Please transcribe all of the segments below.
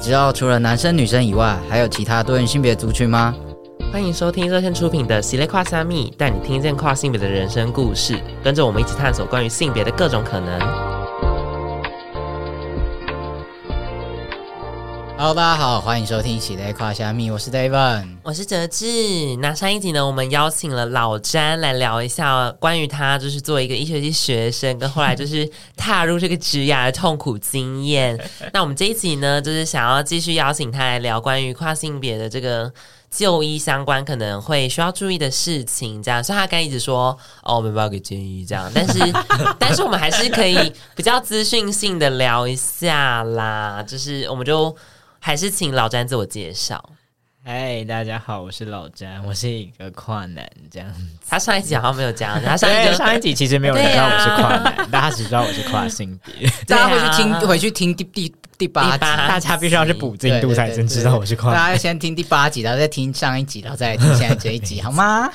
知道除了男生女生以外，还有其他多元性别族群吗？欢迎收听热线出品的《喜列跨虾米》，带你听见跨性别的人生故事，跟着我们一起探索关于性别的各种可能。Hello，大家好，欢迎收听《喜在跨虾米》，我是 David，我是哲志。那上一集呢，我们邀请了老詹来聊一下关于他就是作为一个医学系学生，跟后来就是踏入这个职涯的痛苦经验。那我们这一集呢，就是想要继续邀请他来聊关于跨性别的这个就医相关可能会需要注意的事情。这样，所以他刚一直说哦，我没办法给建议这样，但是 但是我们还是可以比较资讯性的聊一下啦，就是我们就。还是请老詹自我介绍。嗨，大家好，我是老詹，我是一个跨男，这样。他上一集好像没有讲，他上一集上一集其实没有人知道我是跨男，啊、大家只知道我是跨性别。大家回去听，回去听第第第八集，大家必须要去补进度才真知道我是跨男。大家要先听第八集，然后再听上一集，然后再来听现在这一集，好吗？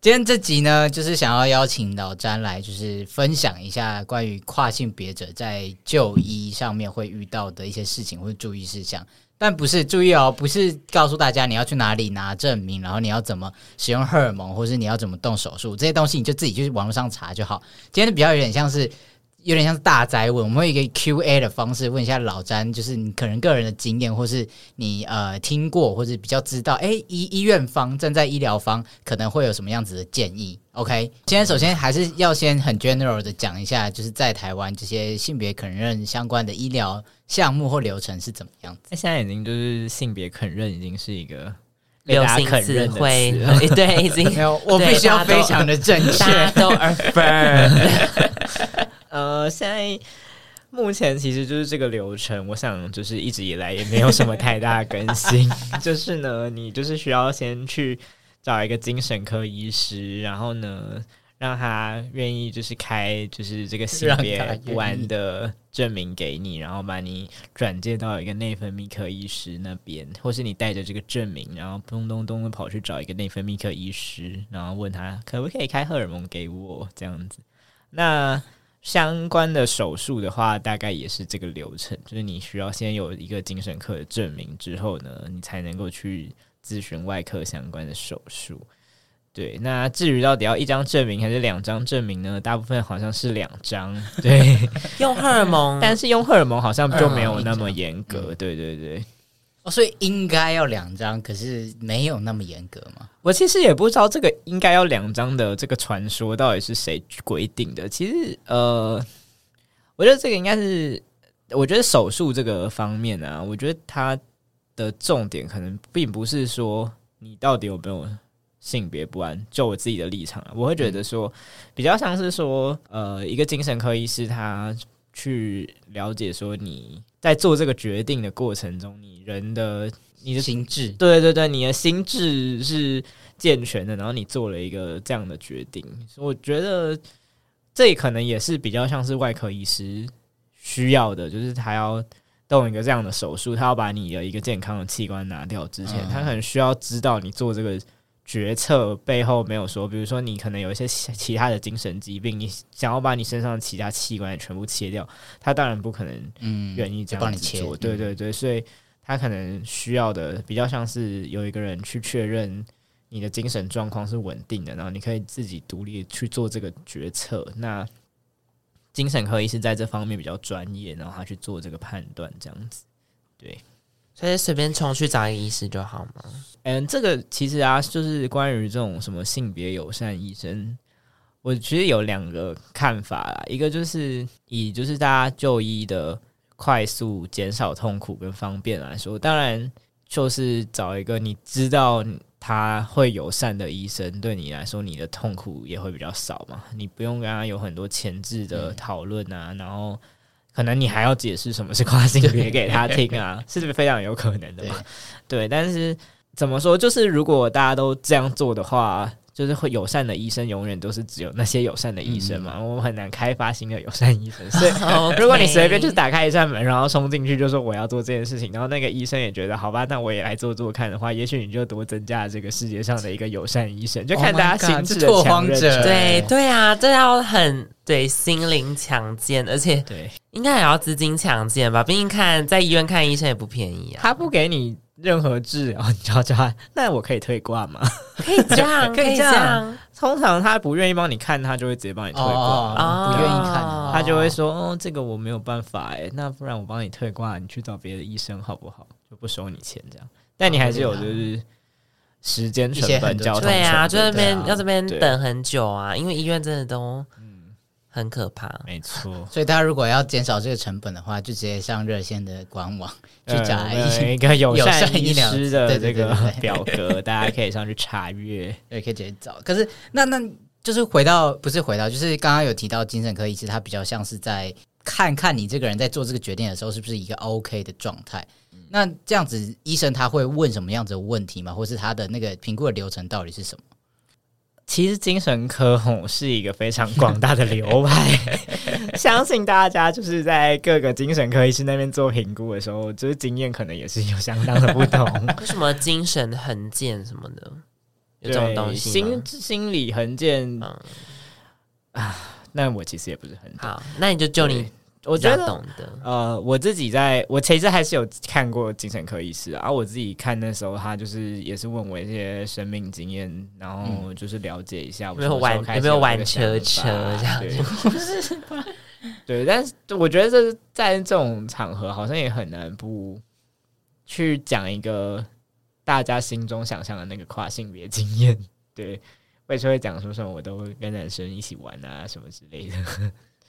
今天这集呢，就是想要邀请老詹来，就是分享一下关于跨性别者在就医上面会遇到的一些事情或者注意事项。但不是，注意哦，不是告诉大家你要去哪里拿证明，然后你要怎么使用荷尔蒙，或是你要怎么动手术这些东西，你就自己去网络上查就好。今天比较有点像是，有点像是大宅问，我们会一个 Q&A 的方式问一下老詹，就是你可能个人的经验，或是你呃听过或者比较知道，哎，医医院方站在医疗方可能会有什么样子的建议。OK，今天首先还是要先很 general 的讲一下，就是在台湾这些性别肯认相关的医疗项目或流程是怎么样子。那现在已经就是性别肯认已经是一个流行词汇，对，已经 没有，我必须要非常的正确，都 affirm。呃，现在目前其实就是这个流程，我想就是一直以来也没有什么太大的更新。就是呢，你就是需要先去找一个精神科医师，然后呢，让他愿意就是开就是这个性别不安的证明给你，然后把你转介到一个内分泌科医师那边，或是你带着这个证明，然后咚咚咚的跑去找一个内分泌科医师，然后问他可不可以开荷尔蒙给我这样子。那相关的手术的话，大概也是这个流程，就是你需要先有一个精神科的证明之后呢，你才能够去咨询外科相关的手术。对，那至于到底要一张证明还是两张证明呢？大部分好像是两张。对，用荷尔蒙，但是用荷尔蒙好像就没有那么严格。对对对。所以应该要两张，可是没有那么严格嘛？我其实也不知道这个应该要两张的这个传说到底是谁规定的。其实，呃，我觉得这个应该是，我觉得手术这个方面啊，我觉得它的重点可能并不是说你到底有没有性别不安。就我自己的立场，我会觉得说，比较像是说，呃，一个精神科医师他去了解说你。在做这个决定的过程中，你人的你的心智，对对对，你的心智是健全的，然后你做了一个这样的决定，我觉得这可能也是比较像是外科医师需要的，就是他要动一个这样的手术，他要把你的一个健康的器官拿掉之前，他可能需要知道你做这个。决策背后没有说，比如说你可能有一些其他的精神疾病，你想要把你身上的其他器官也全部切掉，他当然不可能嗯愿意这样子做。对对对，所以他可能需要的比较像是有一个人去确认你的精神状况是稳定的，然后你可以自己独立去做这个决策。那精神科医师在这方面比较专业，然后他去做这个判断，这样子，对。所以随便冲去找一个医师就好吗？嗯，这个其实啊，就是关于这种什么性别友善医生，我其实有两个看法啦。一个就是以就是大家就医的快速、减少痛苦跟方便来说，当然就是找一个你知道他会友善的医生，对你来说，你的痛苦也会比较少嘛。你不用跟他有很多前置的讨论啊，然后。可能你还要解释什么是跨性别给他听啊，是 不是非常有可能的嘛？对，但是怎么说，就是如果大家都这样做的话，就是会友善的医生，永远都是只有那些友善的医生嘛。嗯、我们很难开发新的友善医生，所以 如果你随便就是打开一扇门，然后冲进去就说我要做这件事情，然后那个医生也觉得好吧，那我也来做做看的话，也许你就多增加了这个世界上的一个友善医生，就看大家心智的强韧者。对对啊，这要很对心灵强健，而且对应该也要资金强健吧？毕竟看在医院看医生也不便宜啊，他不给你。任何治疗，你就要叫他，那我可以退挂吗？可以这样，可以这样。通常他不愿意帮你看，他就会直接帮你退挂。哦、不愿意看，他就会说：“哦，这个我没有办法哎，那不然我帮你退挂，你去找别的医生好不好？就不收你钱这样。但你还是有就是时间成本、交通成本，对啊，就那边要这边等很久啊，因为医院真的都。”很可怕，没错。所以大家如果要减少这个成本的话，就直接上热线的官网 去找一个 友善医师的这个表格，大家可以上去查阅，也可以直接找。可是那那就是回到不是回到，就是刚刚有提到精神科医师，他比较像是在看看你这个人在做这个决定的时候是不是一个 OK 的状态。那这样子，医生他会问什么样子的问题吗？或是他的那个评估的流程到底是什么？其实精神科吼是一个非常广大的流派，相信大家就是在各个精神科医师那边做评估的时候，就是经验可能也是有相当的不同。为什么精神横见什么的有这种东西？心心理横见、嗯、啊，那我其实也不是很。好，那你就就你。我觉得，呃，我自己在我其实还是有看过精神科医师啊。我自己看那时候，他就是也是问我一些生命经验，然后就是了解一下我有没有玩有没有玩车车这样子。对，但是我觉得这是在这种场合，好像也很难不去讲一个大家心中想象的那个跨性别经验。对，为什么会讲说什么我都跟男生一起玩啊什么之类的。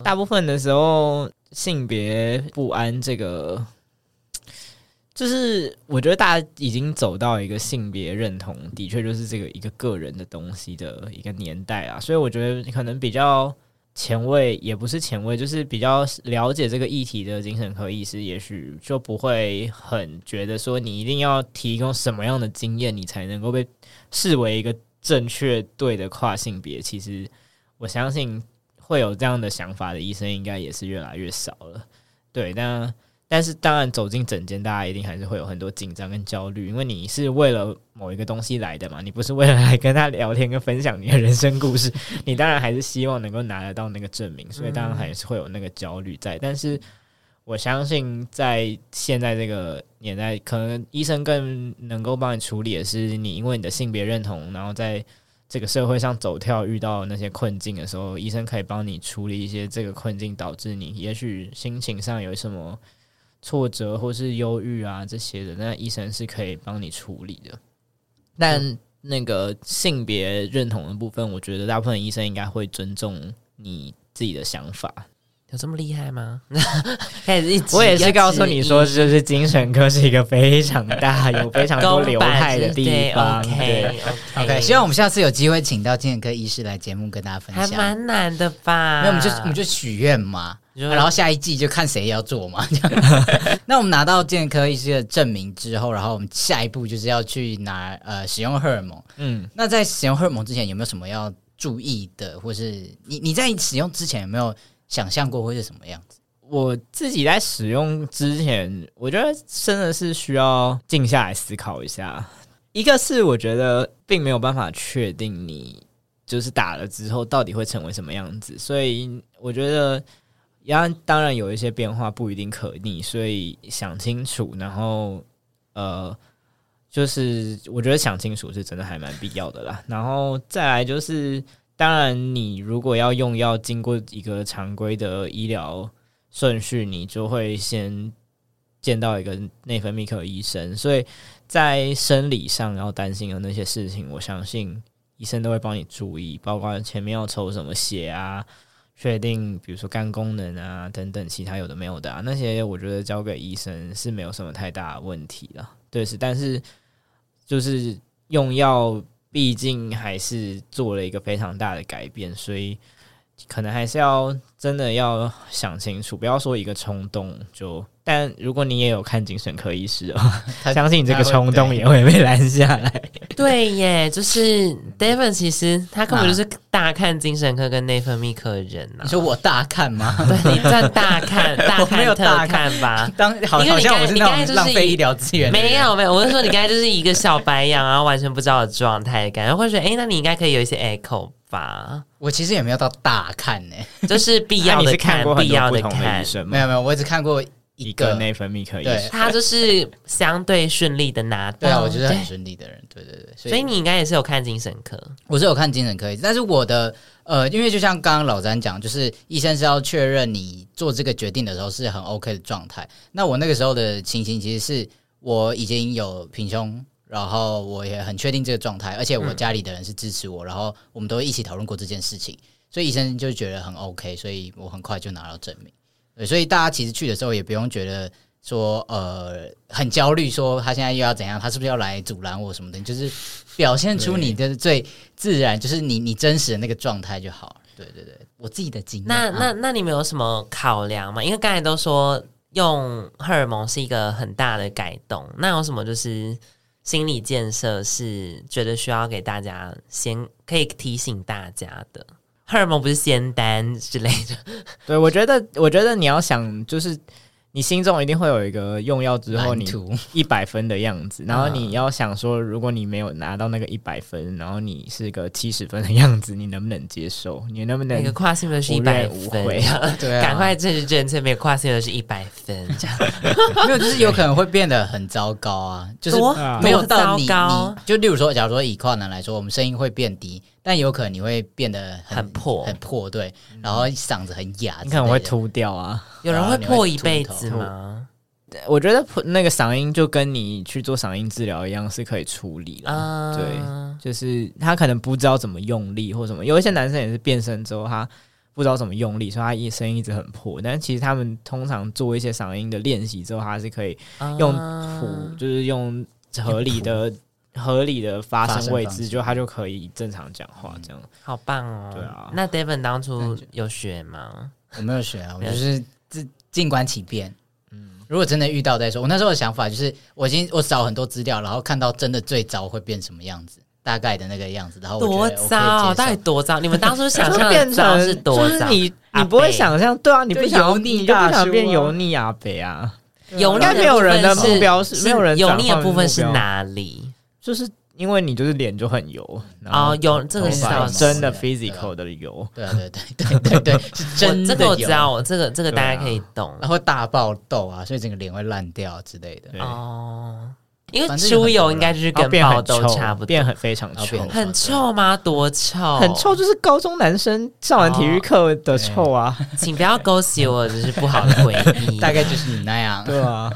大部分的时候，性别不安这个，就是我觉得大家已经走到一个性别认同，的确就是这个一个个人的东西的一个年代啊。所以我觉得可能比较前卫，也不是前卫，就是比较了解这个议题的精神科医师，也许就不会很觉得说你一定要提供什么样的经验，你才能够被视为一个正确对的跨性别。其实我相信。会有这样的想法的医生，应该也是越来越少了。对，但但是当然走进诊间，大家一定还是会有很多紧张跟焦虑，因为你是为了某一个东西来的嘛，你不是为了来跟他聊天跟分享你的人生故事，你当然还是希望能够拿得到那个证明，所以当然还是会有那个焦虑在。但是我相信，在现在这个年代，可能医生更能够帮你处理的是你因为你的性别认同，然后在。这个社会上走跳遇到那些困境的时候，医生可以帮你处理一些这个困境导致你也许心情上有什么挫折或是忧郁啊这些的，那医生是可以帮你处理的。但那个性别认同的部分，我觉得大部分医生应该会尊重你自己的想法。有这么厉害吗？我也是告诉你说，就是精神科是一个非常大、有非常多流派的地方。OK OK，希望我们下次有机会请到精神科医师来节目跟大家分享。还蛮难的吧？那我们就我们就许愿嘛，然后下一季就看谁要做嘛。那我们拿到精神科医师的证明之后，然后我们下一步就是要去拿呃使用荷尔蒙。嗯，那在使用荷尔蒙之前有没有什么要注意的，或是你你在使用之前有没有？想象过会是什么样子？我自己在使用之前，我觉得真的是需要静下来思考一下。一个是我觉得并没有办法确定你就是打了之后到底会成为什么样子，所以我觉得，当当然有一些变化不一定可逆，所以想清楚，然后呃，就是我觉得想清楚是真的还蛮必要的啦。然后再来就是。当然，你如果要用药，经过一个常规的医疗顺序，你就会先见到一个内分泌科医生。所以在生理上要担心的那些事情，我相信医生都会帮你注意，包括前面要抽什么血啊，确定比如说肝功能啊等等，其他有的没有的啊，那些我觉得交给医生是没有什么太大问题的。对，是，但是就是用药。毕竟还是做了一个非常大的改变，所以可能还是要真的要想清楚，不要说一个冲动就。但如果你也有看精神科医师哦，他相信你这个冲动也会被拦下来。对耶，就是 David，其实他根本就是大看精神科跟内分泌科的人呐、啊。你说我大看吗？对，你算大看，大看大看吧。当好，好像我是那种浪费医疗资源。没有没有，我是说你刚才就是一个小白羊，然后完全不知道的状态感，然后会觉得哎，那你应该可以有一些 echo 吧？我其实也没有到大看呢，就是必要的看，必要的看。没有没有，我只看过。一个内分泌科医生，他就是相对顺利的拿到。对啊，我觉得很顺利的人。对对对，所以，所以你应该也是有看精神科。我是有看精神科，但是我的呃，因为就像刚刚老詹讲，就是医生是要确认你做这个决定的时候是很 OK 的状态。那我那个时候的情形，其实是我已经有平胸，然后我也很确定这个状态，而且我家里的人是支持我，嗯、然后我们都一起讨论过这件事情，所以医生就觉得很 OK，所以我很快就拿到证明。对，所以大家其实去的时候也不用觉得说呃很焦虑，说他现在又要怎样，他是不是要来阻拦我什么的？就是表现出你的最自然，就是你你真实的那个状态就好。对对对，我自己的经验。那那那你们有什么考量吗？因为刚才都说用荷尔蒙是一个很大的改动，那有什么就是心理建设是觉得需要给大家先可以提醒大家的？荷尔蒙不是仙丹之类的，对，我觉得，我觉得你要想，就是你心中一定会有一个用药之后你一百分的样子，然后你要想说，如果你没有拿到那个一百分，然后你是个七十分的样子，你能不能接受？你能不能？那个跨性别是一百分，对啊，赶快正式正确，没有跨性别是一百分，这样没有，就是有可能会变得很糟糕啊，就是没有到你，你就例如说，假如说以跨男来说，我们声音会变低。但有可能你会变得很，很破，很破，对，然后嗓子很哑，你可能会秃掉啊。有人会破一辈子吗？我觉得那个嗓音就跟你去做嗓音治疗一样，是可以处理的。Uh、对，就是他可能不知道怎么用力或什么。有一些男生也是变声之后，他不知道怎么用力，所以他一声音一直很破。但其实他们通常做一些嗓音的练习之后，他是可以用谱，uh、就是用合理的。合理的发声位置，就他就可以正常讲话，这样、嗯、好棒哦。对啊，那 David 当初有学吗？我没有学啊，我就是自静观其变。嗯，如果真的遇到再说。我那时候的想法就是，我已经我找很多资料，然后看到真的最糟会变什么样子，大概的那个样子。然后多糟，到底多糟？你们当初想象 变成是多糟？就是你你不会想象？对啊，你不想油腻，你就不想变油腻啊北啊？油腻没有人的目标是没有人油腻的部分是哪里？就是。因为你就是脸就很油哦，有这个是真的 physical 的油，对对对对对对，是真的。这个我知道，这个这个大家可以懂。然后大爆痘啊，所以整个脸会烂掉之类的。哦，因为出油应该就是跟爆痘差不多，变很非常臭，很臭吗？多臭？很臭，就是高中男生上完体育课的臭啊！请不要勾起我就是不好的回忆，大概就是你那样。对啊，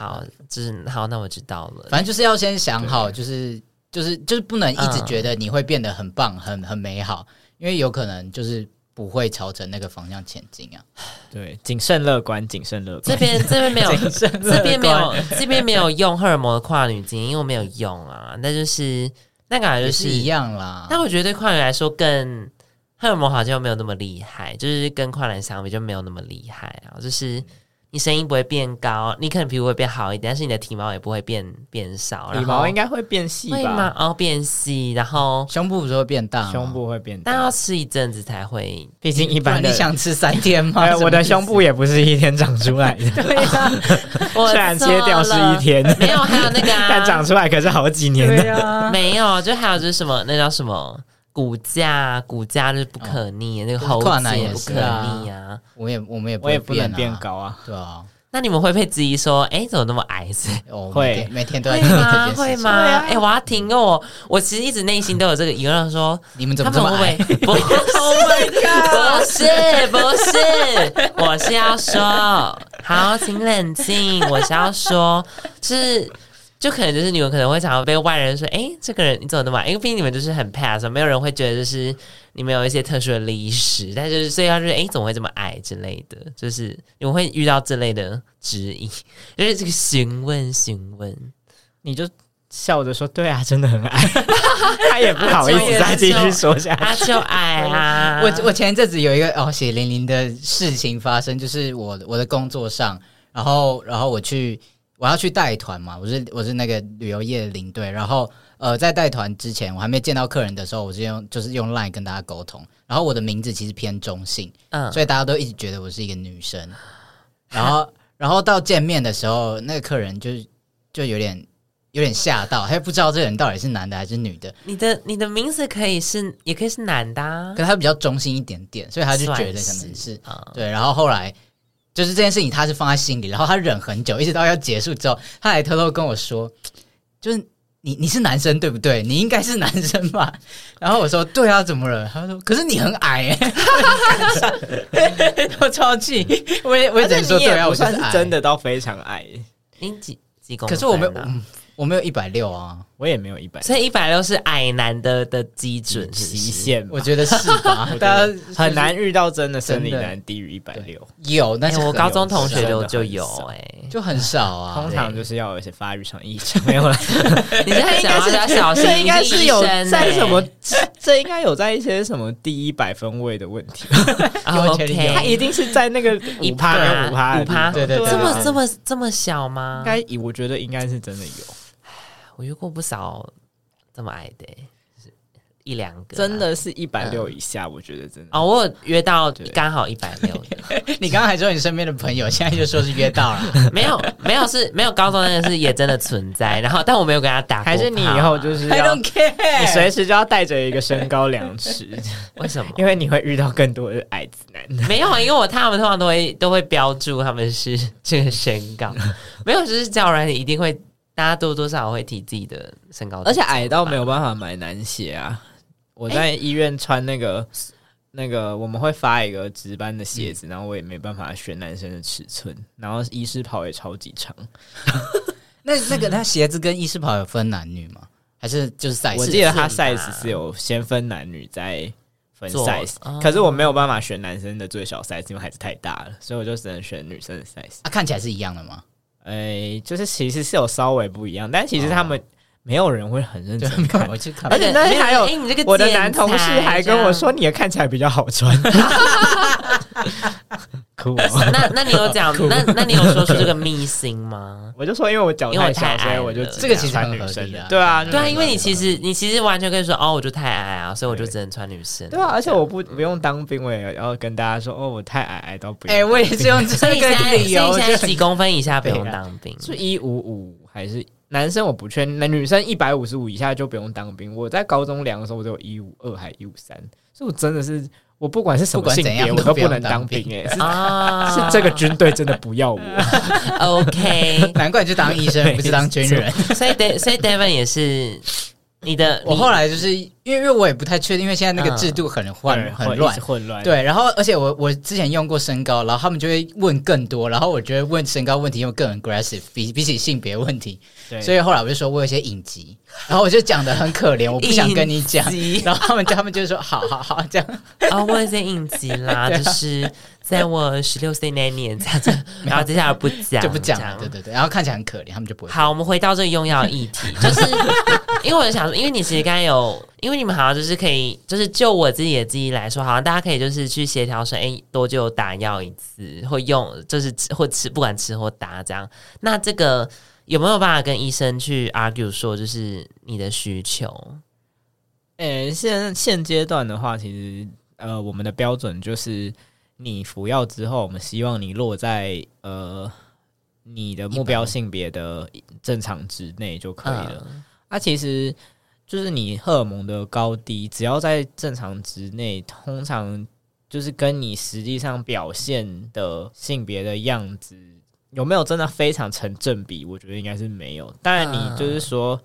好，就是好，那我知道了。反正就是要先想好，就是。就是就是不能一直觉得你会变得很棒、很很美好，因为有可能就是不会朝着那个方向前进啊。对，谨慎乐观，谨慎乐观。这边这边没有，这边没有，这边没有用荷尔蒙的跨女精，因为我没有用啊。那就是那感觉就是一样啦。但我觉得对跨女来说，更荷尔蒙好像没有那么厉害，就是跟跨男相比就没有那么厉害啊，就是。你声音不会变高，你可能皮肤会变好一点，但是你的体毛也不会变变少。体毛应该会变细吧？哦，变细，然后胸部不是会变大？胸部会变大，但要吃一阵子才会。毕竟一般的你想吃三天吗？我的胸部也不是一天长出来的。对呀，虽然切掉是一天，没有，还有那个，但长出来可是好几年的。没有，就还有就是什么，那叫什么？骨架，骨架是不可逆，那个猴子也不可逆啊！我也，我们也，我也不能变高啊！对啊，那你们会不会质疑说，哎，怎么那么矮？会每天都在会吗？会吗？哎，我要听哦！我其实一直内心都有这个疑问，说你们怎么这么矮？不是，不是，不是，我是要说，好，请冷静，我是要说，是。就可能就是你们可能会常常被外人说，哎、欸，这个人你怎么那么矮？因为毕竟你们就是很 pass，没有人会觉得就是你们有一些特殊的历史，但就是所以他就是哎，怎么会这么矮之类的，就是你们会遇到这类的质疑，就是这个询问询问，你就笑着说：“对啊，真的很矮。”他也不好意思再继续说下去。他就矮啊！我我前一阵子有一个哦血淋淋的事情发生，就是我我的工作上，然后然后我去我要去带团嘛，我是我是那个旅游业的领队，然后呃在带团之前，我还没见到客人的时候，我是用就是用 Line 跟大家沟通，然后我的名字其实偏中性，嗯，所以大家都一直觉得我是一个女生，然后 然后到见面的时候，那个客人就就有点。有点吓到，他也不知道这个人到底是男的还是女的。你的你的名字可以是，也可以是男的，啊，可是他比较中性一点点，所以他就觉得可能是，是对。然后后来就是这件事情，他是放在心里，然后他忍很久，一直到要结束之后，他还偷偷跟我说，就是你你是男生对不对？你应该是男生吧？然后我说对啊，怎么了？他说可是你很矮哎，我超气，我也我也只能说对啊，我算是真的到非常矮，你几几公分？可是我没有。我没有一百六啊，我也没有一百，所以一百六是矮男的的基准极限，我觉得是吧？大家很难遇到真的生理男低于一百六，有，但是我高中同学就就有，哎，就很少啊。通常就是要有一些发育上异常，没有了。你这 应该是要小心，应该是有在什么？这应该有在一些什么第一百分位的问题。OK，他一定是在那个五趴五趴五趴，对对对，这么这么这么小吗？应该，我觉得应该是真的有。我遇过不少这么矮的，就是一两个，真的是一百六以下，我觉得真的哦，我有约到刚好一百六的。你刚刚还说你身边的朋友，现在就说是约到了，没有没有是没有高中那个是也真的存在，然后但我没有跟他打，还是你以后就是要你随时就要带着一个身高量尺，为什么？因为你会遇到更多的矮子男的。没有，因为我他们通常都会都会标注他们是这个身高，没有就是叫人一定会。大家多多少少会提自己的身高，而且矮到没有办法买男鞋啊！我在医院穿那个、欸、那个，我们会发一个值班的鞋子，嗯、然后我也没办法选男生的尺寸，然后医师袍也超级长。那那个他鞋子跟医师袍有分男女吗？还是就是 size？我记得他 size 是有先分男女再分 size，、哦、可是我没有办法选男生的最小 size，因为还是太大了，所以我就只能选女生的 size。啊，看起来是一样的吗？哎、欸，就是其实是有稍微不一样，但其实他们没有人会很认真看，我去看。而且那天还有我的男同事还跟我说，你的看起来比较好穿。酷，那那你有讲，那那你有说出这个秘辛吗？我就说，因为我脚太小，所以我就这个其实穿女生的。对啊，对啊，因为你其实你其实完全可以说，哦，我就太矮啊，所以我就只能穿女生。对啊，而且我不不用当兵，我也要跟大家说，哦，我太矮，矮到不用。哎，我也是用这个理由，现在几公分以下不用当兵，是一五五还是男生我不确定，那女生一百五十五以下就不用当兵。我在高中量的时候，我只有一五二还一五三，所以我真的是。我不管是什么性别，我都不能当兵哎！是是这个军队真的不要我。OK，难怪你去当医生，不是当军人。所以所以 David 也是你的。我后来就是因为因为我也不太确定，因为现在那个制度很混很乱混乱。对，然后而且我我之前用过身高，然后他们就会问更多，然后我觉得问身高问题又更 aggressive，比比起性别问题。对，所以后来我就说我有些隐疾。然后我就讲的很可怜，我不想跟你讲。然后他们就他们就说好好好这样。啊，我有些隐疾啦，就是在我十六岁那年这样子。然后接下来不讲就不讲了，对对对。然后看起来很可怜，他们就不会。好，我们回到这个用药议题，就是因为我想说，因为你其实刚才有，因为你们好像就是可以，就是就我自己的记忆来说，好像大家可以就是去协调说，哎，多久打药一次，或用就是吃或吃，不管吃或打这样。那这个。有没有办法跟医生去 argue 说，就是你的需求？诶、欸，现现阶段的话，其实呃，我们的标准就是你服药之后，我们希望你落在呃你的目标性别的正常值内就可以了。那、嗯啊、其实就是你荷尔蒙的高低，只要在正常值内，通常就是跟你实际上表现的性别的样子。有没有真的非常成正比？我觉得应该是没有。当然，你就是说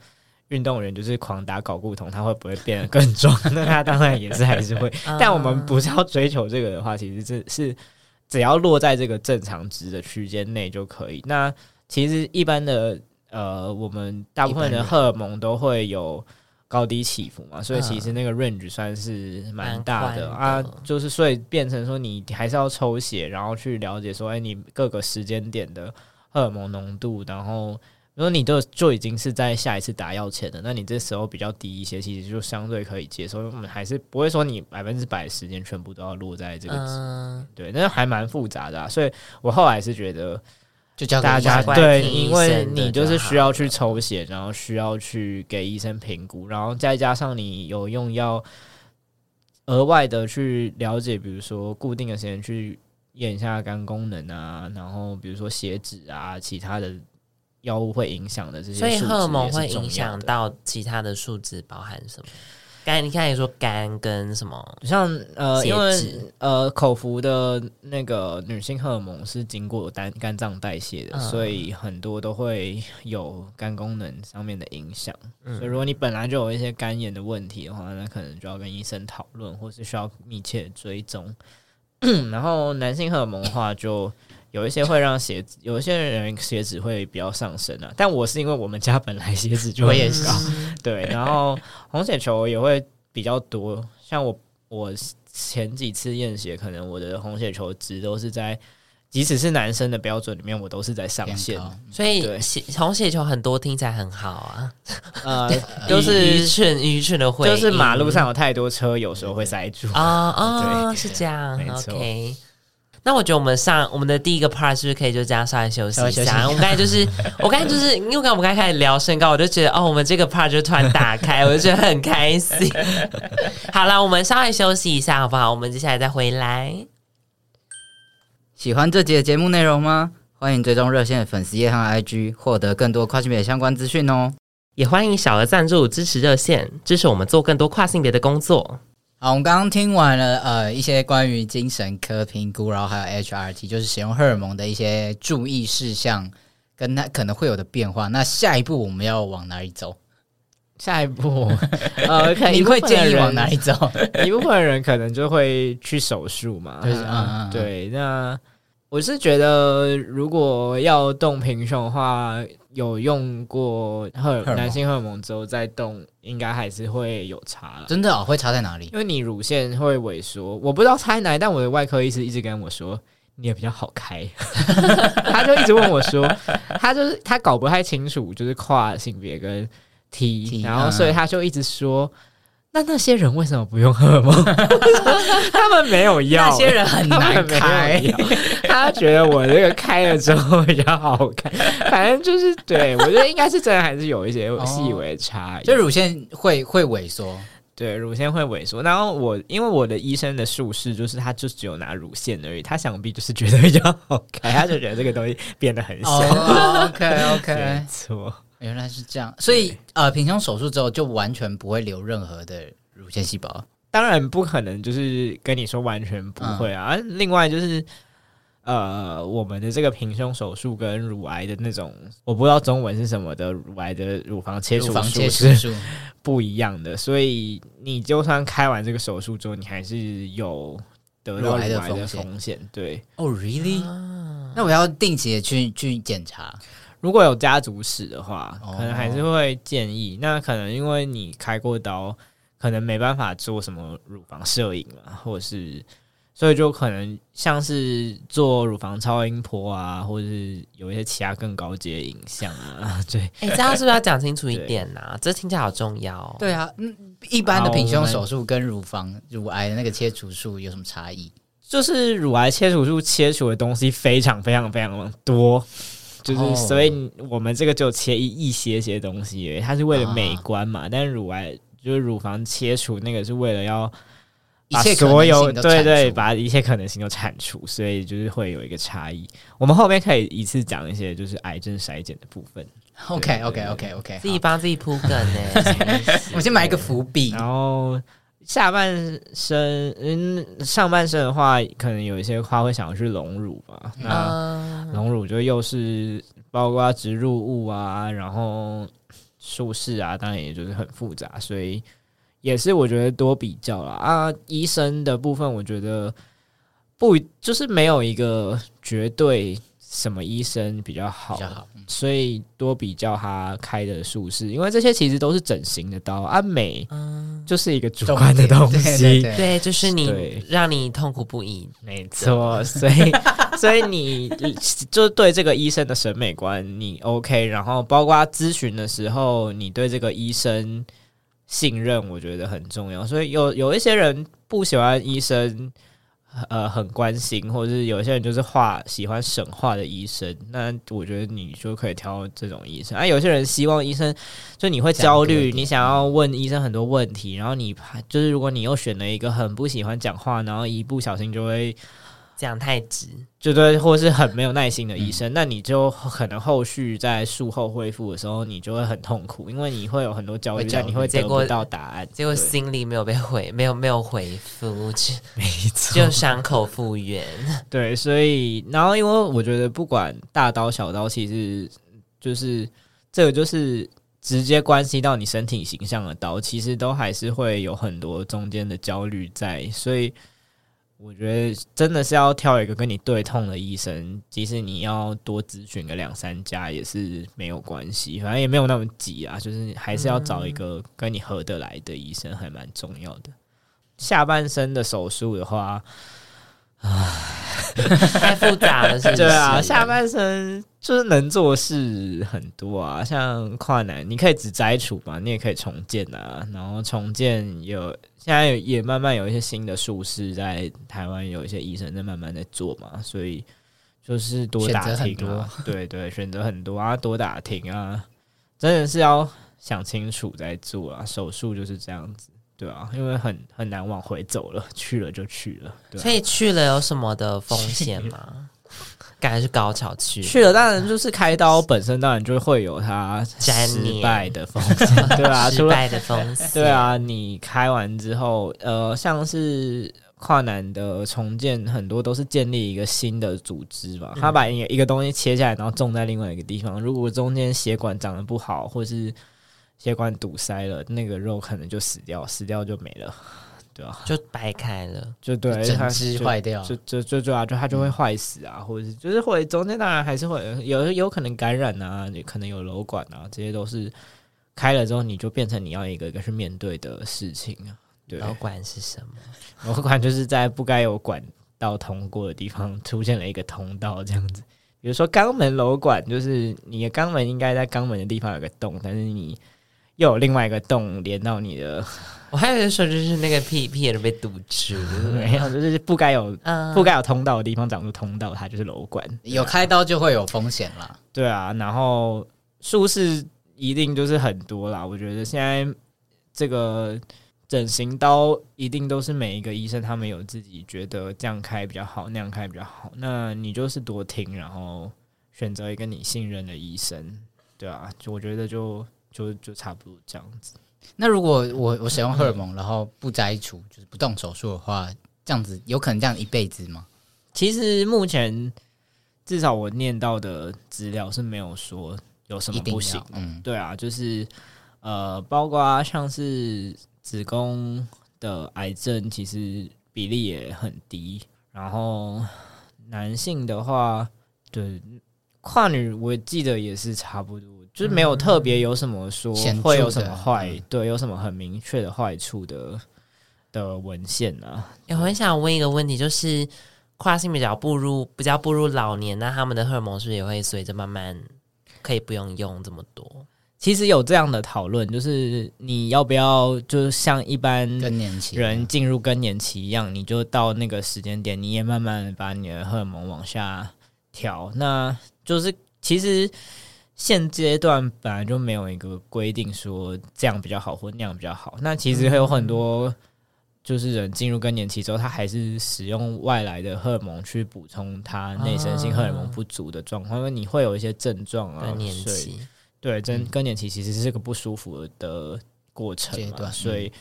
运动员就是狂打睾固酮，他会不会变得更壮？那他当然也是还是会。但我们不是要追求这个的话，其实是是只要落在这个正常值的区间内就可以。那其实一般的呃，我们大部分的荷尔蒙都会有。高低起伏嘛，所以其实那个 range 算是蛮大的，嗯、的啊，就是所以变成说你还是要抽血，然后去了解说，哎，你各个时间点的荷尔蒙浓度，然后如果你都就已经是在下一次打药前的，那你这时候比较低一些，其实就相对可以接受。我们还是不会说你百分之百时间全部都要落在这个，嗯、对，那还蛮复杂的、啊。所以我后来是觉得，就叫大家对，因为你就是需要去抽血，然后需要去给医生评估，然后再加上你有用药，额外的去了解，比如说固定的时间去验一下肝功能啊，然后比如说血脂啊，其他的。药物会影响的这些，所以荷尔蒙会影响到其他的数值，包含什么？肝，你看你说肝跟什么？像呃，因为呃，口服的那个女性荷尔蒙是经过肝肝脏代谢的，嗯、所以很多都会有肝功能上面的影响。嗯、所以如果你本来就有一些肝炎的问题的话，那可能就要跟医生讨论，或是需要密切追踪。然后男性荷尔蒙的话就。有一些会让血脂，有一些人血脂会比较上升啊。但我是因为我们家本来血脂就会很高，对，然后红血球也会比较多。像我，我前几次验血，可能我的红血球值都是在，即使是男生的标准里面，我都是在上限。所以血红血球很多听起来很好啊。呃，就是愚蠢愚蠢的会，就是马路上有太多车，有时候会塞住啊啊，对是这样，没错。OK 那我觉得我们上我们的第一个 part 是不是可以就这样稍微休息一下？我们刚才就是，我刚才就是，因为刚才我们刚才开始聊身高，我就觉得哦，我们这个 part 就突然打开，我就觉得很开心。好了，我们稍微休息一下，好不好？我们接下来再回来。喜欢这集的节目内容吗？欢迎追踪热线的粉丝页和 IG，获得更多跨性别相关资讯哦。也欢迎小额赞助支持热线，支持我们做更多跨性别的工作。好，我们刚刚听完了呃一些关于精神科评估，然后还有 HRT，就是使用荷尔蒙的一些注意事项，跟它可能会有的变化。那下一步我们要往哪里走？下一步，呃，你会建议往哪里走？一部分人可能就会去手术嘛。就是嗯嗯嗯对，那我是觉得，如果要动平胸的话。有用过荷尔男性荷尔蒙之后再动，应该还是会有差了。真的哦，会差在哪里？因为你乳腺会萎缩，我不知道差在哪里，但我的外科医师一直跟我说，你也比较好开。他就一直问我说，他就是他搞不太清楚，就是跨性别跟 T，, T 然后所以他就一直说。那那些人为什么不用荷尔蒙？他们没有药。那些人很难开，他觉得我这个开了之后比较好看。反正就是，对，我觉得应该是真的，还是有一些细微的差异。就乳腺会会萎缩，对，乳腺会萎缩。然后我因为我的医生的术式就是，他就只有拿乳腺而已，他想必就是觉得比较好开，他就觉得这个东西变得很小。Oh, OK OK，没错。原来是这样，所以呃，平胸手术之后就完全不会留任何的乳腺细胞。当然不可能，就是跟你说完全不会啊。嗯、另外就是呃，我们的这个平胸手术跟乳癌的那种，我不知道中文是什么的乳癌的乳房切除术是 不一样的。所以你就算开完这个手术之后，你还是有得到乳癌的风险。对，哦、oh,，really？、啊、那我要定期的去去检查。如果有家族史的话，可能还是会建议。那可能因为你开过刀，可能没办法做什么乳房摄影啊，或者是，所以就可能像是做乳房超音波啊，或者是有一些其他更高阶的影像啊。对，哎、欸，这样是不是要讲清楚一点呐、啊？这听起来好重要、哦。对啊，嗯，一般的平胸手术跟乳房乳癌的那个切除术有什么差异？就是乳癌切除术切除的东西非常非常非常多。就是，所以我们这个就切一一些些东西，它是为了美观嘛。但是乳癌就是乳房切除那个是为了要把所有对对，把一切可能性都铲除，所以就是会有一个差异。我们后面可以一次讲一些就是癌症筛检的部分。OK OK OK OK，自己帮自己铺梗呢。我先埋一个伏笔，然后。下半身，嗯，上半身的话，可能有一些话会想要去隆乳吧。那隆乳就又是包括植入物啊，然后术式啊，当然也就是很复杂，所以也是我觉得多比较啦。啊。医生的部分，我觉得不就是没有一个绝对什么医生比较好，比较好，嗯、所以多比较他开的术式，因为这些其实都是整形的刀，啊美就是一个主观的东西，对，对，对，对，就是你让你痛苦不已，没错，所以 所以你就对这个医生的审美观你 OK，然后包括咨询的时候，你对这个医生信任，我觉得很重要，所以有有一些人不喜欢医生。呃，很关心，或者是有些人就是画喜欢省话的医生，那我觉得你就可以挑这种医生。啊，有些人希望医生，就你会焦虑，你想要问医生很多问题，然后你就是如果你又选了一个很不喜欢讲话，然后一不小心就会。讲太直，就对，或是很没有耐心的医生，嗯、那你就可能后续在术后恢复的时候，你就会很痛苦，因为你会有很多焦虑，但你会得不到答案，结果心里没有被回，没有没有回复，没错，就伤口复原。对，所以然后因为我觉得不管大刀小刀，其实就是这个就是直接关系到你身体形象的刀，其实都还是会有很多中间的焦虑在，所以。我觉得真的是要挑一个跟你对痛的医生，即使你要多咨询个两三家也是没有关系，反正也没有那么急啊。就是还是要找一个跟你合得来的医生，还蛮重要的。下半身的手术的话，太复杂了是不是？对啊，下半身就是能做事很多啊，像跨男，你可以只摘除嘛，你也可以重建啊。然后重建有现在也慢慢有一些新的术式在台湾，有一些医生在慢慢在做嘛，所以就是多打听啊，对对，选择很多啊，多打听啊，真的是要想清楚再做啊。手术就是这样子。对啊，因为很很难往回走了，去了就去了。对啊，所以去了有什么的风险吗？感觉是高潮去去了，当然就是开刀本身当然就会有它失败的风险，对啊，失败的风险，对啊，你开完之后，呃，像是跨男的重建，很多都是建立一个新的组织吧，他把一个一个东西切下来，然后种在另外一个地方，如果中间血管长得不好，或是血管堵塞了，那个肉可能就死掉，死掉就没了，对吧、啊？就掰开了，就对，整只坏掉，就就就就啊，就它就会坏死啊，嗯、或者是就是会中间当然还是会有有可能感染啊，也可能有瘘管啊，这些都是开了之后你就变成你要一个一个去面对的事情啊。对，瘘管是什么？瘘管就是在不该有管道通过的地方出现了一个通道，这样子。比如说肛门瘘管，就是你的肛门应该在肛门的地方有个洞，但是你。又有另外一个洞连到你的，我还以为说就是那个屁屁也被堵住，没有，就是不该有不该有通道的地方长出通道，它就是楼管。有开刀就会有风险啦。对啊，然后术式一定就是很多啦。我觉得现在这个整形刀一定都是每一个医生他们有自己觉得这样开比较好，那样开比较好。那你就是多听，然后选择一个你信任的医生。对啊，就我觉得就。就就差不多这样子。那如果我我使用荷尔蒙，然后不摘除，就是不动手术的话，这样子有可能这样一辈子吗？其实目前至少我念到的资料是没有说有什么不行。嗯，对啊，就是呃，包括像是子宫的癌症，其实比例也很低。然后男性的话，对跨女，我记得也是差不多。就是没有特别有什么说会有什么坏，对，有什么很明确的坏处的的文献啊。欸，我很想问一个问题，就是跨性别比较步入比较步入老年，那他们的荷尔蒙是不是也会随着慢慢可以不用用这么多？其实有这样的讨论，就是你要不要就是像一般更年期人进入更年期一样，你就到那个时间点，你也慢慢把你的荷尔蒙往下调。那就是其实。现阶段本来就没有一个规定说这样比较好或那样比较好。那其实会有很多，就是人进入更年期之后，他还是使用外来的荷尔蒙去补充他内生性荷尔蒙不足的状况，因为你会有一些症状啊。更年期，对，真更年期其实是个不舒服的过程嘛，所以。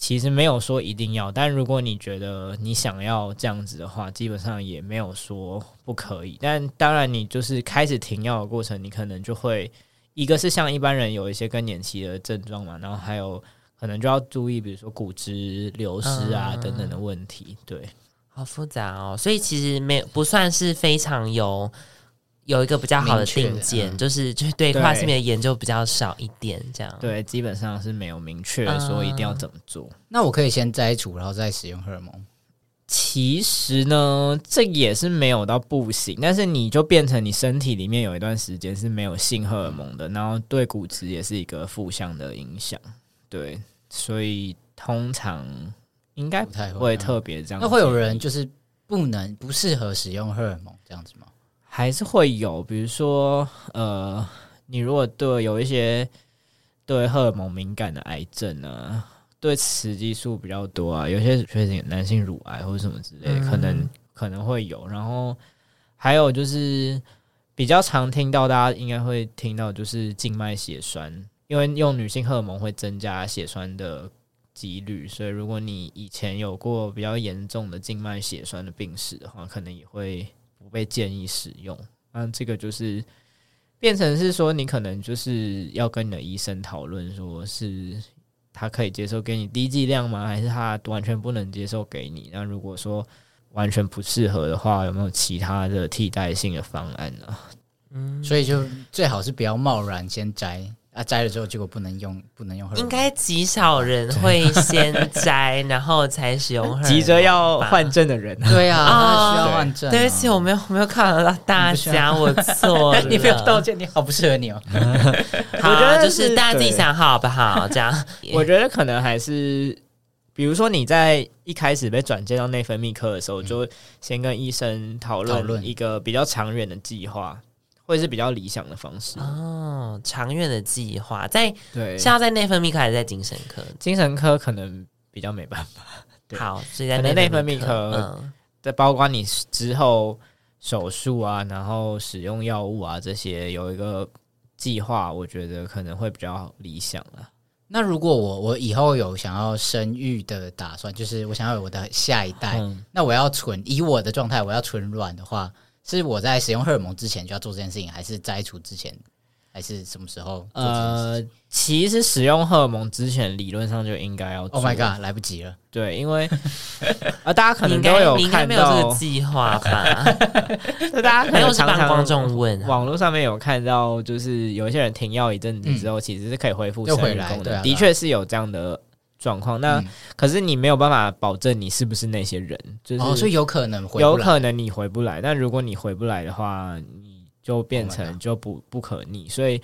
其实没有说一定要，但如果你觉得你想要这样子的话，基本上也没有说不可以。但当然，你就是开始停药的过程，你可能就会一个是像一般人有一些更年期的症状嘛，然后还有可能就要注意，比如说骨质流失啊等等的问题。对，好复杂哦。所以其实没不算是非常有有一个比较好的定见，嗯就是就是对跨性别的研究比较少一点，这样。对，基本上是没有明确的说一定要怎么做。那我可以先摘除，然后再使用荷尔蒙。其实呢，这也是没有到不行，但是你就变成你身体里面有一段时间是没有性荷尔蒙的，然后对骨质也是一个负向的影响。对，所以通常应该不太会会特别这样。那会有人就是不能不适合使用荷尔蒙这样子吗？还是会有，比如说呃，你如果对有一些对荷尔蒙敏感的癌症啊。对雌激素比较多啊，有些确实男性乳癌或者什么之类，嗯、可能可能会有。然后还有就是比较常听到，大家应该会听到，就是静脉血栓，因为用女性荷尔蒙会增加血栓的几率，所以如果你以前有过比较严重的静脉血栓的病史的话，可能也会不被建议使用。那这个就是变成是说，你可能就是要跟你的医生讨论，说是。他可以接受给你低剂量吗？还是他完全不能接受给你？那如果说完全不适合的话，有没有其他的替代性的方案呢？嗯，所以就最好是不要贸然先摘。啊，摘了之后结果不能用，不能用。应该极少人会先摘，然后才使用。急着要换证的人，对啊，需要换证。对不起，我没有没有看到大家，我错了。你没有道歉，你好不适合你哦。我觉得就是大家自己想好不好？这样，我觉得可能还是，比如说你在一开始被转介到内分泌科的时候，就先跟医生讨论一个比较长远的计划。会是比较理想的方式哦，长远的计划在对，是要在内分泌科还是在精神科？精神科可能比较没办法。好，所以在内分泌科，在包括你之后手术啊，然后使用药物啊这些，有一个计划，我觉得可能会比较理想了。那如果我我以后有想要生育的打算，就是我想要有我的下一代，嗯、那我要存以我的状态，我要存卵的话。是我在使用荷尔蒙之前就要做这件事情，还是摘除之前，还是什么时候？呃，其实使用荷尔蒙之前，理论上就应该要做。Oh my god，来不及了。对，因为啊，大家可能都有看到这个计划吧？大家可能常常观众问，网络上面有看到，就是有一些人停药一阵子之后，其实是可以恢复生理功能。的确是有这样的。状况，那、嗯、可是你没有办法保证你是不是那些人，就是、哦、所以有可能回有可能你回不来。但如果你回不来的话，你就变成就不不可逆。所以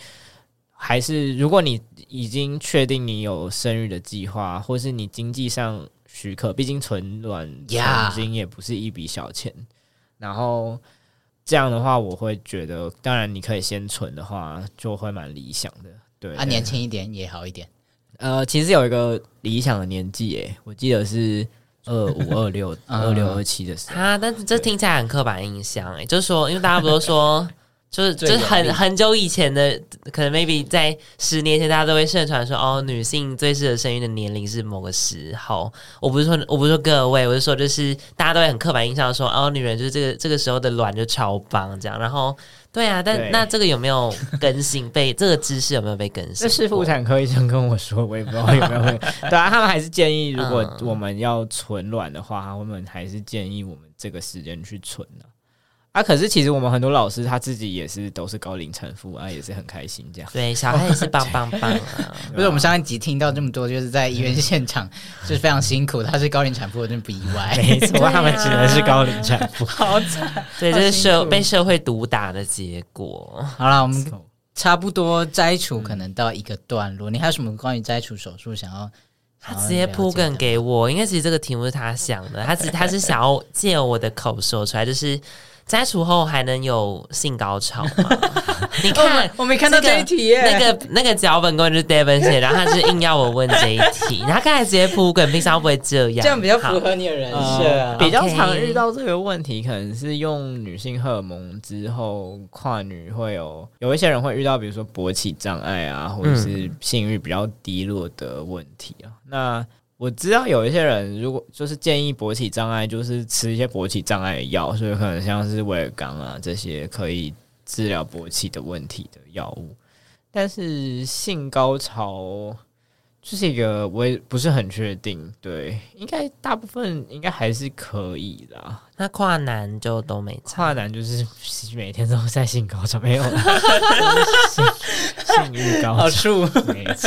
还是如果你已经确定你有生育的计划，或是你经济上许可，毕竟存卵存金也不是一笔小钱。然后这样的话，我会觉得，当然你可以先存的话，就会蛮理想的。对，啊，年轻一点也好一点。呃，其实有一个理想的年纪，诶，我记得是 二五、二六、二六、二七的时候。啊，但是这听起来很刻板印象，诶，就是说，因为大家不都说，就是就是很很久以前的，可能 maybe 在十年前，大家都会盛传说，哦，女性最适合生育的年龄是某个时候。我不是说，我不是说各位，我是说，就是大家都会很刻板印象说，哦，女人就是这个这个时候的卵就超棒，这样，然后。对啊，但那这个有没有更新？被这个知识有没有被更新？这是妇产科医生跟我说，我也不知道有没有会。对啊，他们还是建议，如果我们要存卵的话，他们还是建议我们这个时间去存的。啊，可是其实我们很多老师他自己也是都是高龄产妇啊，也是很开心这样。对，小孩也是棒棒棒 啊！不是我们上一集听到这么多，就是在医院现场就是非常辛苦。他是高龄产妇，我真的不意外。没错，他们只能是高龄产妇，好惨。对，这是社被社会毒打的结果。好了，我们差不多摘除可能到一个段落。你还有什么关于摘除手术想要？他直接铺梗给我，因为其实这个题目是他想的，他只他是想要借我的口说出来，就是。摘除后还能有性高潮吗？你看，我没看到这一题耶。那个那个脚本根本就是 Devon 写，然后他是硬要我问这一题，他刚才直接铺梗，平常不会这样。这样比较符合你的人设啊。比较常遇到这个问题，可能是用女性荷尔蒙之后，跨女会有有一些人会遇到，比如说勃起障碍啊，或者是性欲比较低落的问题啊。那我知道有一些人，如果就是建议勃起障碍，就是吃一些勃起障碍的药，所以可能像是威尔刚啊这些可以治疗勃起的问题的药物。但是性高潮就是一个我也不是很确定，对，应该大部分应该还是可以的。那跨男就都没差，跨男就是每天都在性高潮，没有性性欲高好处，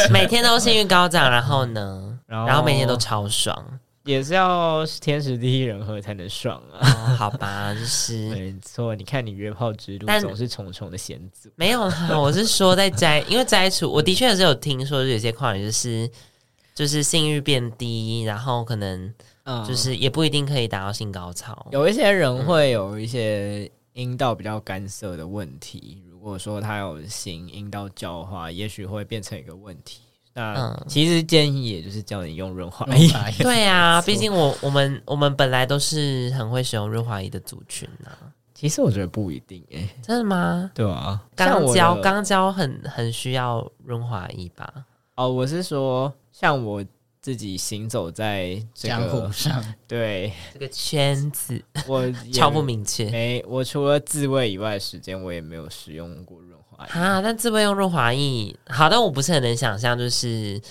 每天都性欲高涨，然后呢，然后然后每天都超爽，也是要天时地利人和才能爽啊。哦、好吧，就是 没错，你看你约炮之路但总是重重的险阻。没有啦，我是说在摘，因为摘除，我的确是有听说，有些跨女就是就是性欲变低，然后可能就是也不一定可以达到性高潮。嗯、有一些人会有一些阴道比较干涩的问题，如果说他有行阴道交的话，也许会变成一个问题。那其实建议也就是叫你用润滑液。对啊，毕竟我我们我们本来都是很会使用润滑液的族群呢、啊。其实我觉得不一定诶、欸，真的吗？对啊，肛交肛交很很需要润滑液吧？哦，我是说，像我自己行走在这个江湖上，对这个圈子，我 超不明确。没，我除了自慰以外的时间，我也没有使用过润。啊！但自慰用润滑液，好，但我不是很能想象，就是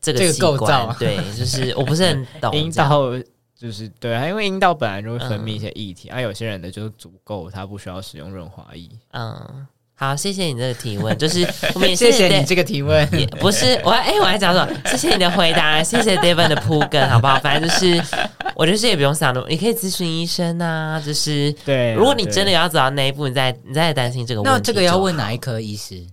这个这个构造，对，就是我不是很懂。阴道就是对啊，因为阴道本来就会分泌一些液体，嗯、啊，有些人的就是足够，他不需要使用润滑液。嗯。好，谢谢你这个提问，就是我们也谢谢你这个提问，也不是我哎、欸，我还讲说谢谢你的回答，谢谢 David 的铺梗，好不好？反正就是我就是也不用想的，你可以咨询医生啊，就是对，如果你真的要走到那一步，你再你再担心这个问题，那这个要问哪一科医师？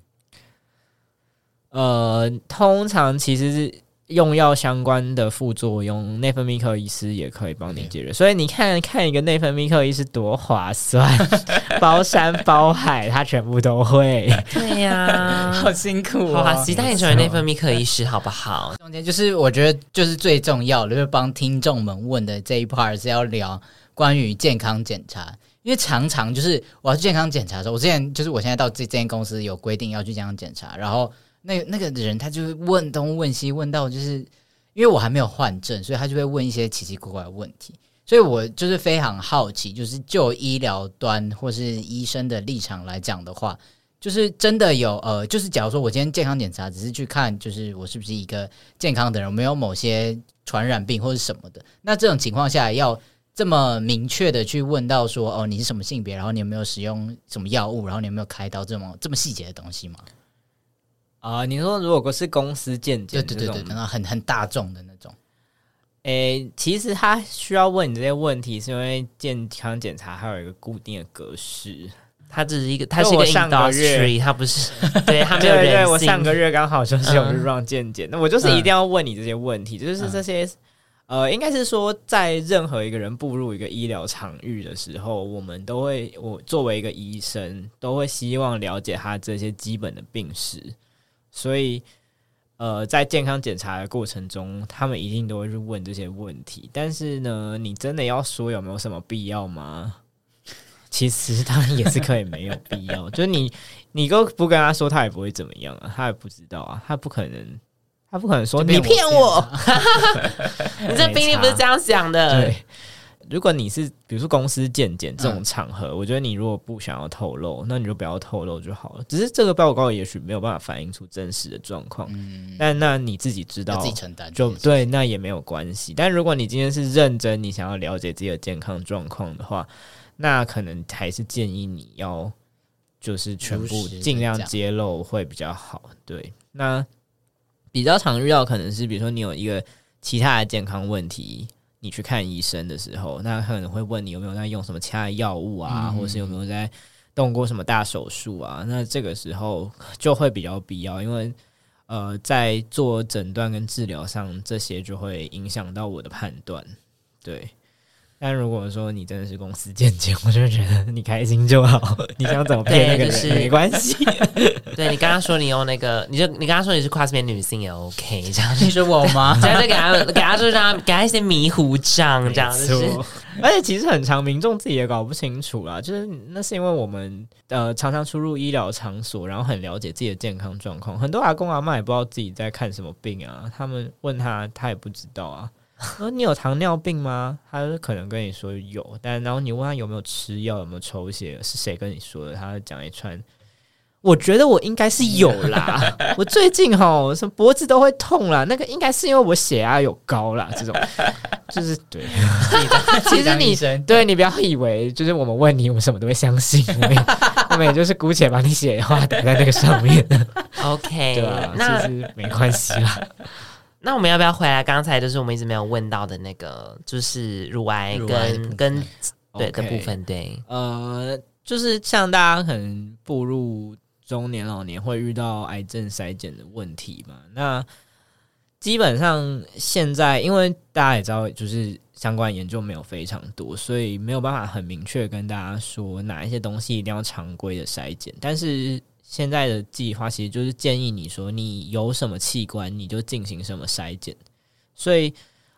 呃，通常其实是。用药相关的副作用，内分泌科医师也可以帮你解决。所以你看看一个内分泌科医师多划算，包山包海，他全部都会。对呀、啊，好辛苦、哦。好吧，期待你成为内分泌科医师，好不好？中间就是我觉得就是最重要的，就是帮听众们问的这一 part 是要聊关于健康检查，因为常常就是我要去健康检查的时候，我之前就是我现在到这这间公司有规定要去健康检查，然后。那那个人他就是问东问西，问到就是因为我还没有换证，所以他就会问一些奇奇怪怪的问题。所以我就是非常好奇，就是就医疗端或是医生的立场来讲的话，就是真的有呃，就是假如说我今天健康检查只是去看，就是我是不是一个健康的人，没有某些传染病或是什么的，那这种情况下要这么明确的去问到说哦，你是什么性别，然后你有没有使用什么药物，然后你有没有开刀这么这么细节的东西吗？啊，你说如果是公司见解，对对对很很大众的那种，诶、欸，其实他需要问你这些问题，是因为健康检查还有一个固定的格式，它只是一个，它是一个 industry，它不是，对，它没有人性。对，对，我上个月刚好就是有去 run 健检，那我就是一定要问你这些问题，就是这些，呃，应该是说，在任何一个人步入一个医疗场域的时候，我们都会，我作为一个医生，都会希望了解他这些基本的病史。所以，呃，在健康检查的过程中，他们一定都会去问这些问题。但是呢，你真的要说有没有什么必要吗？其实当然也是可以没有必要。就是你，你都不跟他说，他也不会怎么样啊，他也不知道啊，他不可能，他不可能说你骗我，你这病例不是这样想的。对。如果你是比如说公司见检这种场合，嗯，我觉得你如果不想要透露，那你就不要透露就好了。只是这个报告也许没有办法反映出真实的状况，嗯，但那你自己知道，自己承担就对，那也没有关系。但如果你今天是认真，你想要了解自己的健康状况的话，那可能还是建议你要就是全部尽量揭露会比较好。对，那比较常遇到可能是比如说你有一个其他的健康问题。你去看医生的时候，那可能会问你有没有在用什么其他药物啊，或者是有没有在动过什么大手术啊？那这个时候就会比较必要，因为呃，在做诊断跟治疗上，这些就会影响到我的判断，对。但如果说你真的是公司健检，我就觉得你开心就好。你想怎么骗那个人、就是、没关系。对，你刚刚说你用那个，你就你刚刚说你是跨性别女性也 OK，这样你说我吗？这样就给他给他就让他给他一些迷糊账，这样子、就是。而且其实很长民众自己也搞不清楚啦，就是那是因为我们呃常常出入医疗场所，然后很了解自己的健康状况。很多阿公阿妈也不知道自己在看什么病啊，他们问他，他也不知道啊。说 你有糖尿病吗？他可能跟你说有，但然后你问他有没有吃药，有没有抽血，是谁跟你说的？他讲一串我觉得我应该是有啦，我最近哈什么脖子都会痛啦，那个应该是因为我血压有高啦。这种就是对。其实你对你不要以为就是我们问你，我们什么都会相信，我 们我们也就是姑且把你写的话打在那个上面。OK，对啊，那其实没关系啦。那我们要不要回来？刚才就是我们一直没有问到的那个，就是乳癌跟跟对的部分，对，呃，就是像大家可能步入。中年老年会遇到癌症筛检的问题嘛？那基本上现在，因为大家也知道，就是相关研究没有非常多，所以没有办法很明确跟大家说哪一些东西一定要常规的筛检。但是现在的计划其实就是建议你说，你有什么器官你就进行什么筛检。所以，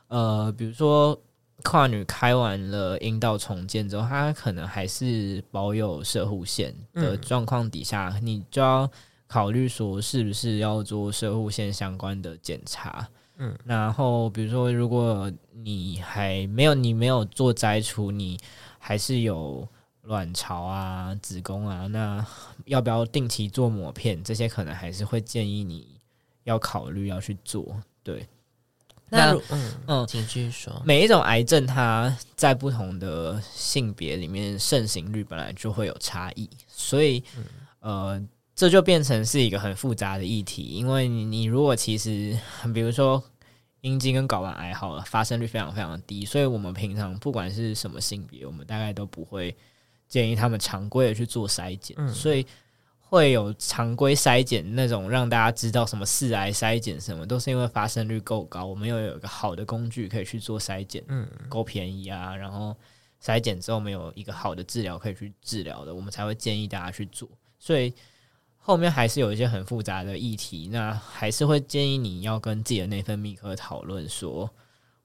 呃，比如说。跨女开完了阴道重建之后，她可能还是保有射护腺的状况底下，嗯、你就要考虑说是不是要做射护腺相关的检查。嗯，然后比如说，如果你还没有你没有做摘除，你还是有卵巢啊、子宫啊，那要不要定期做抹片？这些可能还是会建议你要考虑要去做。对。那嗯嗯，请继续说。每一种癌症，它在不同的性别里面盛行率本来就会有差异，所以呃，这就变成是一个很复杂的议题。因为你你如果其实，比如说阴茎跟睾丸癌好了，发生率非常非常低，所以我们平常不管是什么性别，我们大概都不会建议他们常规的去做筛检，所以。会有常规筛检那种让大家知道什么四癌筛检什么，都是因为发生率够高，我们又有一个好的工具可以去做筛检，嗯，够便宜啊，然后筛检之后没有一个好的治疗可以去治疗的，我们才会建议大家去做。所以后面还是有一些很复杂的议题，那还是会建议你要跟自己的内分泌科讨论，说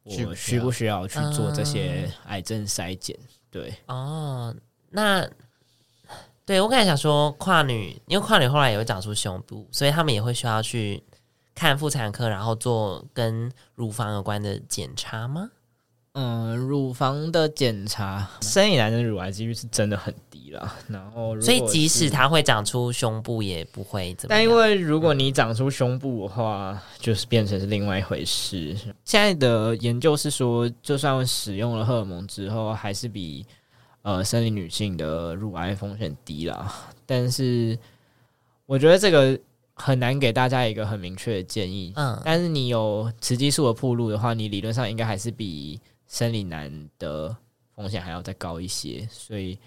我需不需要去做这些癌症筛检？对，哦，那。对，我刚才想说跨女，因为跨女后来也会长出胸部，所以他们也会需要去看妇产科，然后做跟乳房有关的检查吗？嗯，乳房的检查，生理男的乳癌几率是真的很低了。然后，所以即使他会长出胸部，也不会怎么样。但因为如果你长出胸部的话，嗯、就是变成是另外一回事。现在的研究是说，就算使用了荷尔蒙之后，还是比。呃，生理女性的乳癌风险低啦，但是我觉得这个很难给大家一个很明确的建议。嗯，但是你有雌激素的铺路的话，你理论上应该还是比生理男的风险还要再高一些。所以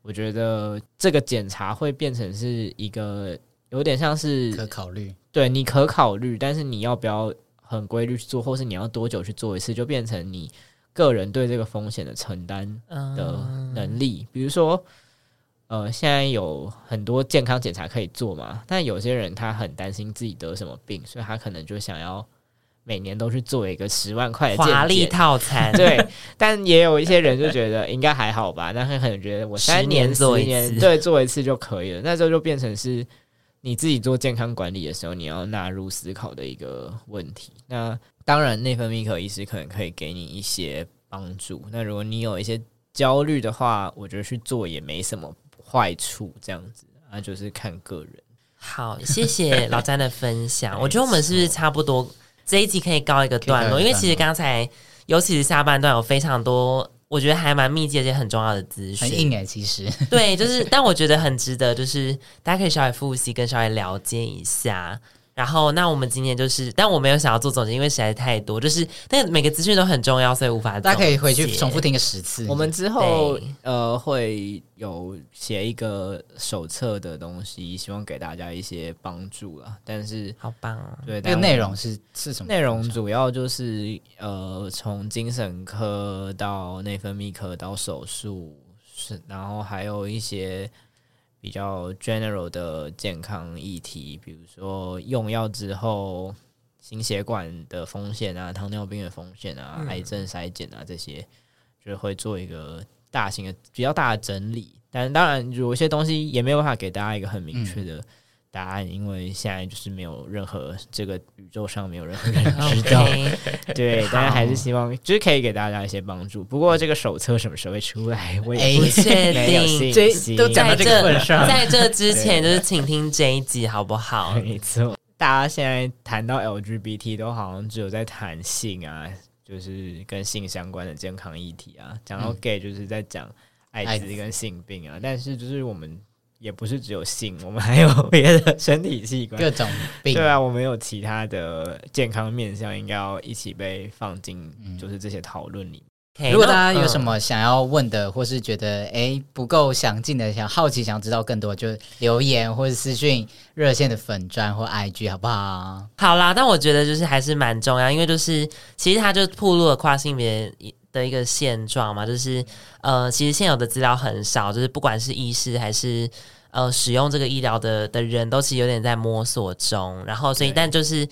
我觉得这个检查会变成是一个有点像是可考虑，对，你可考虑，但是你要不要很规律去做，或是你要多久去做一次，就变成你。个人对这个风险的承担的能力，比如说，呃，现在有很多健康检查可以做嘛，但有些人他很担心自己得什么病，所以他可能就想要每年都去做一个十万块的华丽套餐。对，但也有一些人就觉得应该还好吧，但是可能觉得我三年做一年，对，做一次就可以了，那时候就变成是你自己做健康管理的时候，你要纳入思考的一个问题。那当然，内分泌科医师可能可以给你一些帮助。那如果你有一些焦虑的话，我觉得去做也没什么坏处。这样子，那就是看个人。好，谢谢老詹的分享。我觉得我们是不是差不多这一集可以告一个段落？因为其实刚才，尤其是下半段有非常多，我觉得还蛮密集而且很重要的资讯。很硬哎，其实 对，就是，但我觉得很值得，就是大家可以稍微复习跟稍微了解一下。然后，那我们今天就是，但我没有想要做总结，因为实在太多，就是但每个资讯都很重要，所以无法。大家可以回去重复听个十次。我们之后呃会有写一个手册的东西，希望给大家一些帮助啦。但是好棒啊！对，这个内容是是什么？内容主要就是呃，从精神科到内分泌科到手术，是然后还有一些。比较 general 的健康议题，比如说用药之后心血管的风险啊、糖尿病的风险啊、嗯、癌症筛检啊这些，就会做一个大型的、比较大的整理。但当然，有一些东西也没有办法给大家一个很明确的答案，因为现在就是没有任何这个宇宙上没有任何人 知道。Okay, 对，但是还是希望就是可以给大家一些帮助。不过这个手册什么时候会出来，我也不确定。这都讲到这个份上，在这之前就是请听这一集好不好？没错，大家现在谈到 LGBT 都好像只有在谈性啊，就是跟性相关的健康议题啊。讲到 gay 就是在讲艾滋跟性病啊，但是就是我们。也不是只有性，我们还有别的身体器官，各种病。对啊，我们有其他的健康面向，应该要一起被放进，就是这些讨论里。Okay, 如果大家有什么想要问的，或是觉得哎不够详尽的，想好奇想知道更多，就留言或者私讯热线的粉专或 IG 好不好？好啦，但我觉得就是还是蛮重要，因为就是其实它就暴露了跨性别的一个现状嘛，就是呃，其实现有的资料很少，就是不管是医师还是呃使用这个医疗的的人都其实有点在摸索中。然后，所以但就是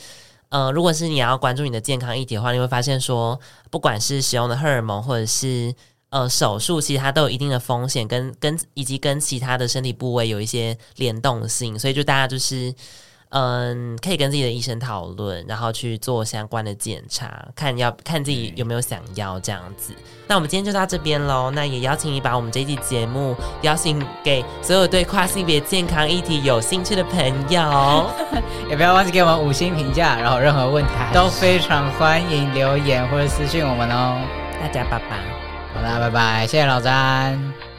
呃，如果是你要关注你的健康议题的话，你会发现说，不管是使用的荷尔蒙或者是呃手术，其实它都有一定的风险，跟跟以及跟其他的身体部位有一些联动性，所以就大家就是。嗯，可以跟自己的医生讨论，然后去做相关的检查，看要看自己有没有想要这样子。嗯、那我们今天就到这边喽。那也邀请你把我们这一期节目邀请给所有对跨性别健康议题有兴趣的朋友，也不要忘记给我们五星评价。然后任何问题都非常欢迎留言或者私信我们哦。大家拜拜，好啦，拜拜，谢谢老詹。